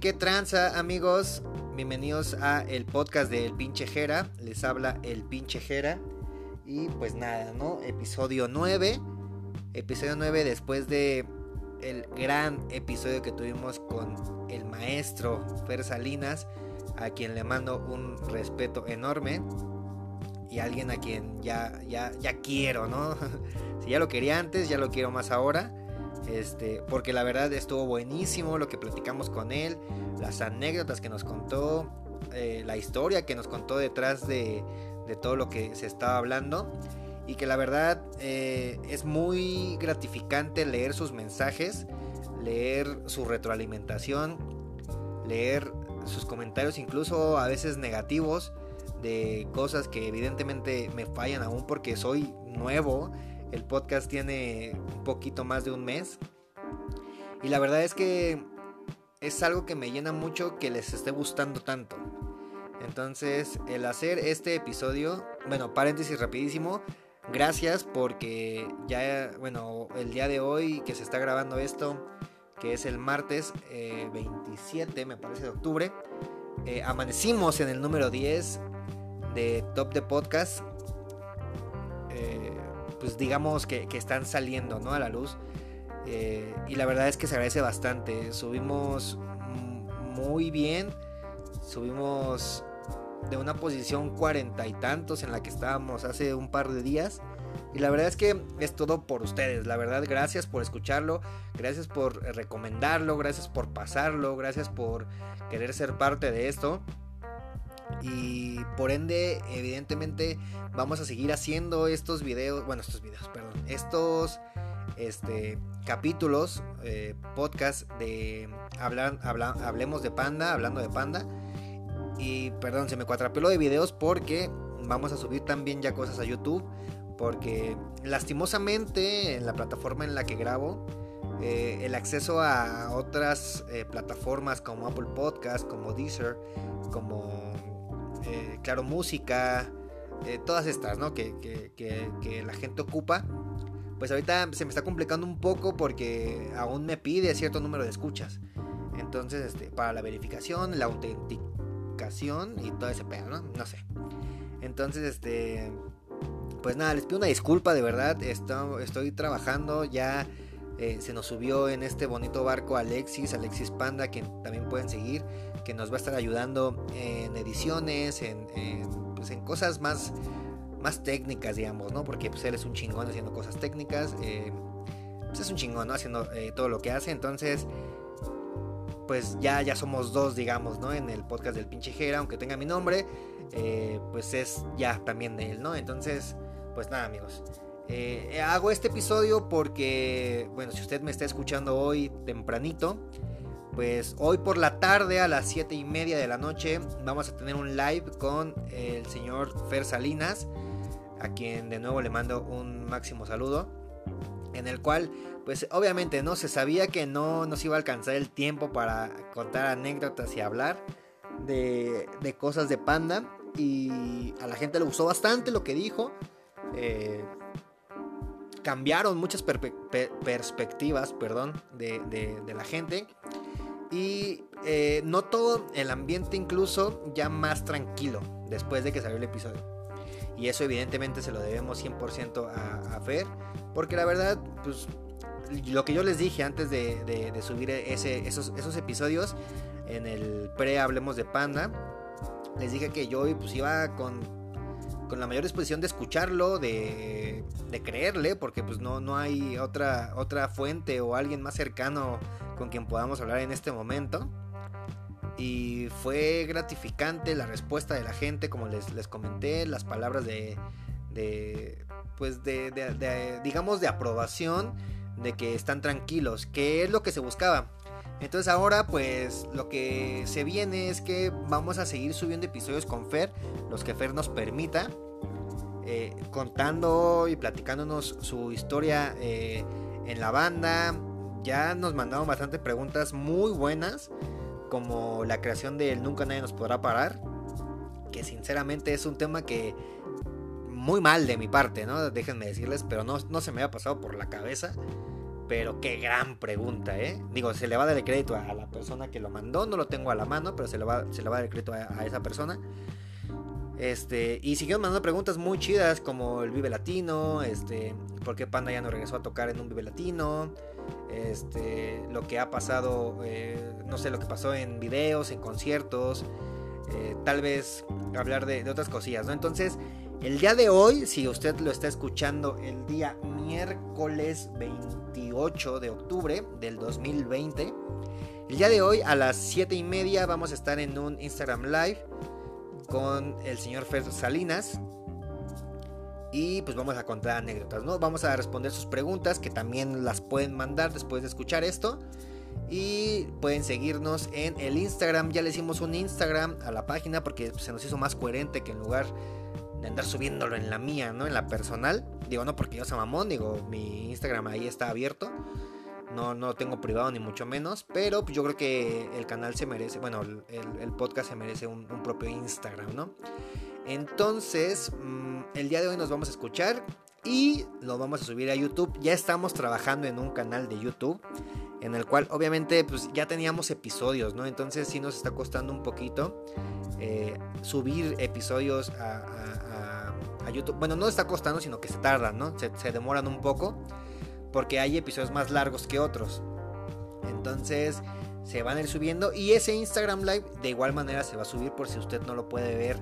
qué tranza amigos, bienvenidos a el podcast del pinche Jera, les habla el pinche Jera y pues nada, ¿no? Episodio 9, episodio 9 después de el gran episodio que tuvimos con el maestro Fer Salinas, a quien le mando un respeto enorme y alguien a quien ya, ya, ya quiero, ¿no? si ya lo quería antes, ya lo quiero más ahora. Este, porque la verdad estuvo buenísimo lo que platicamos con él, las anécdotas que nos contó, eh, la historia que nos contó detrás de, todo lo que se estaba hablando. Y que la verdad eh, es muy gratificante leer sus mensajes, leer su retroalimentación, leer sus comentarios incluso a veces negativos de cosas que evidentemente me fallan aún porque soy nuevo el podcast tiene un poquito más de un mes. Y la verdad es que es algo que me llena mucho que les esté gustando tanto. Entonces, el hacer este episodio, bueno, paréntesis rapidísimo, gracias porque ya, bueno, el día de hoy que se está grabando esto, que es el martes 27, eh, me parece, de octubre, eh, amanecimos en el número 10 de Top de Podcast. Eh, pues digamos que, están saliendo ¿no? a la luz. Eh, y la verdad es que se agradece bastante. Subimos muy bien. Subimos de una posición cuarenta y tantos en la que estábamos hace un par de días. Y la verdad es que es todo por ustedes. La verdad, gracias por escucharlo. Gracias por recomendarlo. Gracias por pasarlo. Gracias por querer ser parte de esto. Y por ende, evidentemente, vamos a seguir haciendo estos videos, bueno, estos videos, perdón, estos este, capítulos, eh, podcast de hablar, hablemos de panda, hablando de panda. Y perdón, se me cuatrapeló de videos porque vamos a subir también ya cosas a YouTube. Porque lastimosamente en la plataforma en la que grabo, eh, el acceso a otras eh, plataformas como Apple Podcast, como Deezer, como eh, claro, música, eh, todas estas, ¿no? Que, la gente ocupa. Pues ahorita se me está complicando un poco porque aún me pide cierto número de escuchas. Entonces, este, para la verificación, la autenticación y todo ese pedo, ¿no? No sé. Entonces, este. Pues nada, les pido una disculpa, de verdad. Estoy, estoy trabajando ya. Eh, se nos subió en este bonito barco Alexis, Alexis Panda, que también pueden seguir que nos va a estar ayudando en ediciones, en, pues, cosas más, más técnicas, digamos, ¿no? Porque pues, él es un chingón haciendo cosas técnicas. Eh, pues es un chingón, ¿no? Haciendo eh, todo lo que hace. Entonces, pues ya, ya somos dos, digamos, ¿no? En el podcast del pinche Jera, aunque tenga mi nombre, pues es ya también de él, ¿no? Entonces, pues nada, amigos. Hago este episodio porque, bueno, si usted me está escuchando hoy tempranito, pues hoy por la tarde a las 7 y media de la noche vamos a tener un live con el señor Fer Salinas, a quien de nuevo le mando un máximo saludo, en el cual pues obviamente no se sabía que no nos iba a alcanzar el tiempo para contar anécdotas y hablar de, cosas de panda y a la gente le gustó bastante lo que dijo. Eh, cambiaron muchas perspectivas perdón, de, de la gente y eh, el ambiente incluso ya más tranquilo después de que salió el episodio. Y eso evidentemente se lo debemos 100% a, a, Fer. Porque la verdad, pues lo que yo les dije antes de, subir ese, esos, esos, episodios en el pre Hablemos de Panda, les dije que yo pues iba con, con la mayor disposición de escucharlo, de, de creerle, porque pues no, no hay otra, otra fuente o alguien más cercano con quien podamos hablar en este momento. Y fue gratificante la respuesta de la gente, como les, les comenté, las palabras de, de pues de, digamos, de aprobación, de que están tranquilos, que es lo que se buscaba. Entonces ahora pues lo que se viene es que vamos a seguir subiendo episodios con Fer, los que Fer nos permita, eh, contando y platicándonos su historia eh, en la banda, ya nos mandaron bastante preguntas muy buenas, como la creación de Nunca Nadie Nos Podrá Parar, que sinceramente es un tema que muy mal de mi parte, ¿no? Déjenme decirles, pero no, no se me había pasado por la cabeza. Pero qué gran pregunta, ¿eh? Digo, se le va a dar el crédito a la persona que lo mandó, no lo tengo a la mano, pero se le va, se le va a dar el crédito a, esa persona. Este, y siguieron mandando preguntas muy chidas como el Vive Latino, este, por qué Panda ya no regresó a tocar en un Vive Latino, este, lo que ha pasado, eh, no sé, lo que pasó en videos, en conciertos, eh, tal vez hablar de, de, otras cosillas, ¿no? Entonces, el día de hoy, si usted lo está escuchando el día miércoles 28 de octubre del 2020, el día de hoy a las 7 y media vamos a estar en un Instagram Live con el señor Fer Salinas. Y pues vamos a contar anécdotas, ¿no? Vamos a responder sus preguntas que también las pueden mandar después de escuchar esto. Y pueden seguirnos en el Instagram. Ya le hicimos un Instagram a la página porque se nos hizo más coherente que en lugar de andar subiéndolo en la mía, ¿no? En la personal. Digo, no porque yo sea mamón, digo, mi Instagram ahí está abierto. No, no lo tengo privado ni mucho menos. Pero yo creo que el canal se merece, bueno, el, podcast se merece un, propio Instagram, ¿no? Entonces, mm, el día de hoy nos vamos a escuchar y lo vamos a subir a YouTube. Ya estamos trabajando en un canal de YouTube en el cual obviamente pues ya teníamos episodios, ¿no? Entonces sí nos está costando un poquito eh, subir episodios a, YouTube. Bueno, no está costando, sino que se tardan, ¿no? Se, demoran un poco porque hay episodios más largos que otros. Entonces se van a ir subiendo y ese Instagram Live de igual manera se va a subir por si usted no lo puede ver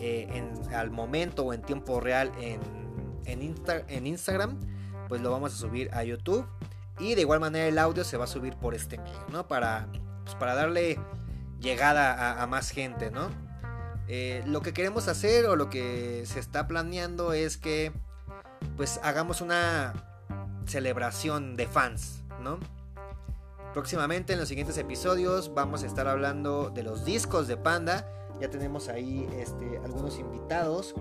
eh, en, al momento o en tiempo real en, en Instagram, pues lo vamos a subir a YouTube. Y de igual manera el audio se va a subir por este medio, ¿no? Para, pues, para darle llegada a, más gente, ¿no? Eh, lo que queremos hacer o lo que se está planeando es que pues hagamos una celebración de fans, ¿no? Próximamente en los siguientes episodios vamos a estar hablando de los discos de Panda. Ya tenemos ahí este, algunos invitados,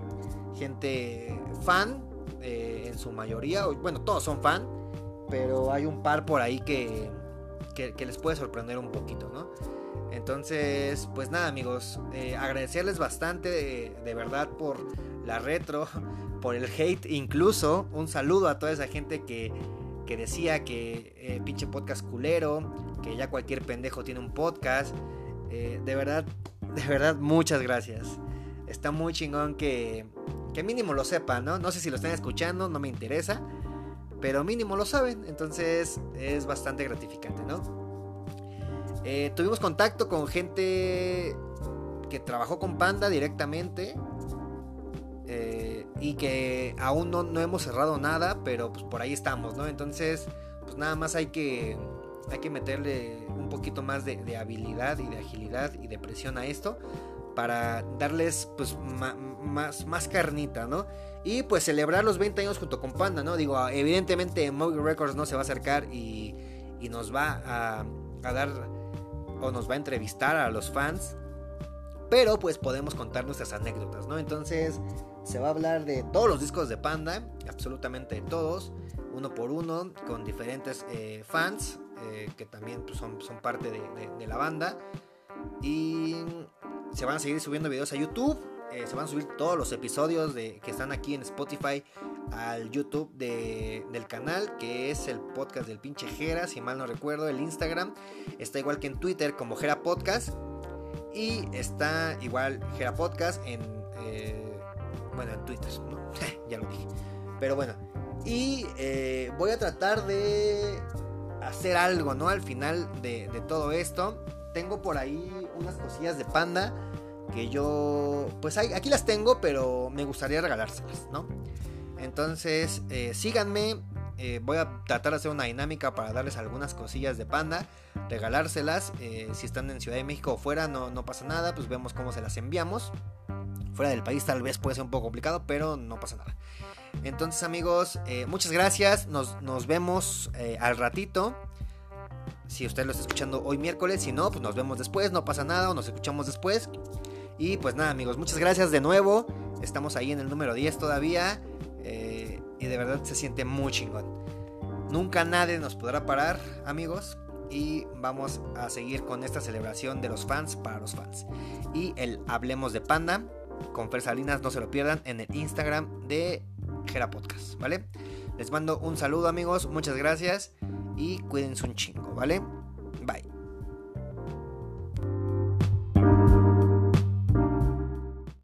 gente fan eh, en su mayoría, bueno, todos son fan, pero hay un par por ahí que, que, les puede sorprender un poquito, ¿no? Entonces, pues nada amigos, eh, agradecerles bastante de, verdad por la retro, por el hate, incluso un saludo a toda esa gente que, que decía que eh, pinche podcast culero, que ya cualquier pendejo tiene un podcast. Eh, de verdad, de verdad, muchas gracias. Está muy chingón que, que mínimo lo sepan, ¿no? No sé si lo están escuchando, no me interesa pero mínimo lo saben, entonces es bastante gratificante, ¿no? Eh, tuvimos contacto con gente que trabajó con Panda directamente eh, y que aún no, hemos cerrado nada, pero pues por ahí estamos, ¿no? Entonces, pues nada más hay que, hay que meterle un poquito más de, habilidad y de agilidad y de presión a esto para darles pues más, más carnita, ¿no? Y pues celebrar los 20 años junto con Panda, ¿no? Digo, evidentemente Movie Records no se va a acercar y, nos va a, dar o nos va a entrevistar a los fans. Pero pues podemos contar nuestras anécdotas, ¿no? Entonces se va a hablar de todos los discos de Panda, absolutamente todos, uno por uno, con diferentes eh, fans eh, que también pues, son, son parte de, la banda. Y se van a seguir subiendo videos a YouTube. Eh, se van a subir todos los episodios de, que están aquí en Spotify al YouTube del canal, que es el podcast del pinche Jera, si mal no recuerdo, el Instagram. Está igual que en Twitter como Jera Podcast. Y está igual Jera Podcast en... Eh, bueno, en Twitter, ya lo dije. Pero bueno. Y eh, voy a tratar de hacer algo, ¿no? Al final de, de todo esto tengo por ahí unas cosillas de panda que yo, pues aquí las tengo, pero me gustaría regalárselas, ¿no? Entonces, eh, síganme. Eh, voy a tratar de hacer una dinámica para darles algunas cosillas de panda, regalárselas. Eh, si están en Ciudad de México o fuera, no, no pasa nada, pues vemos cómo se las enviamos. Fuera del país tal vez puede ser un poco complicado, pero no pasa nada. Entonces amigos, muchas gracias. Nos, nos vemos al ratito si usted lo está escuchando hoy miércoles, si no, pues nos vemos después, no pasa nada, o nos escuchamos después. Y pues nada, amigos, muchas gracias de nuevo. Estamos ahí en el número 10 todavía. Y de verdad se siente muy chingón. Nunca nadie nos podrá parar, amigos. Y vamos a seguir con esta celebración de los fans para los fans. Y el Hablemos de Panda con Fer Salinas, no se lo pierdan en el Instagram de Gera Podcast, ¿vale? Les mando un saludo amigos, muchas gracias y cuídense un chingo, ¿vale?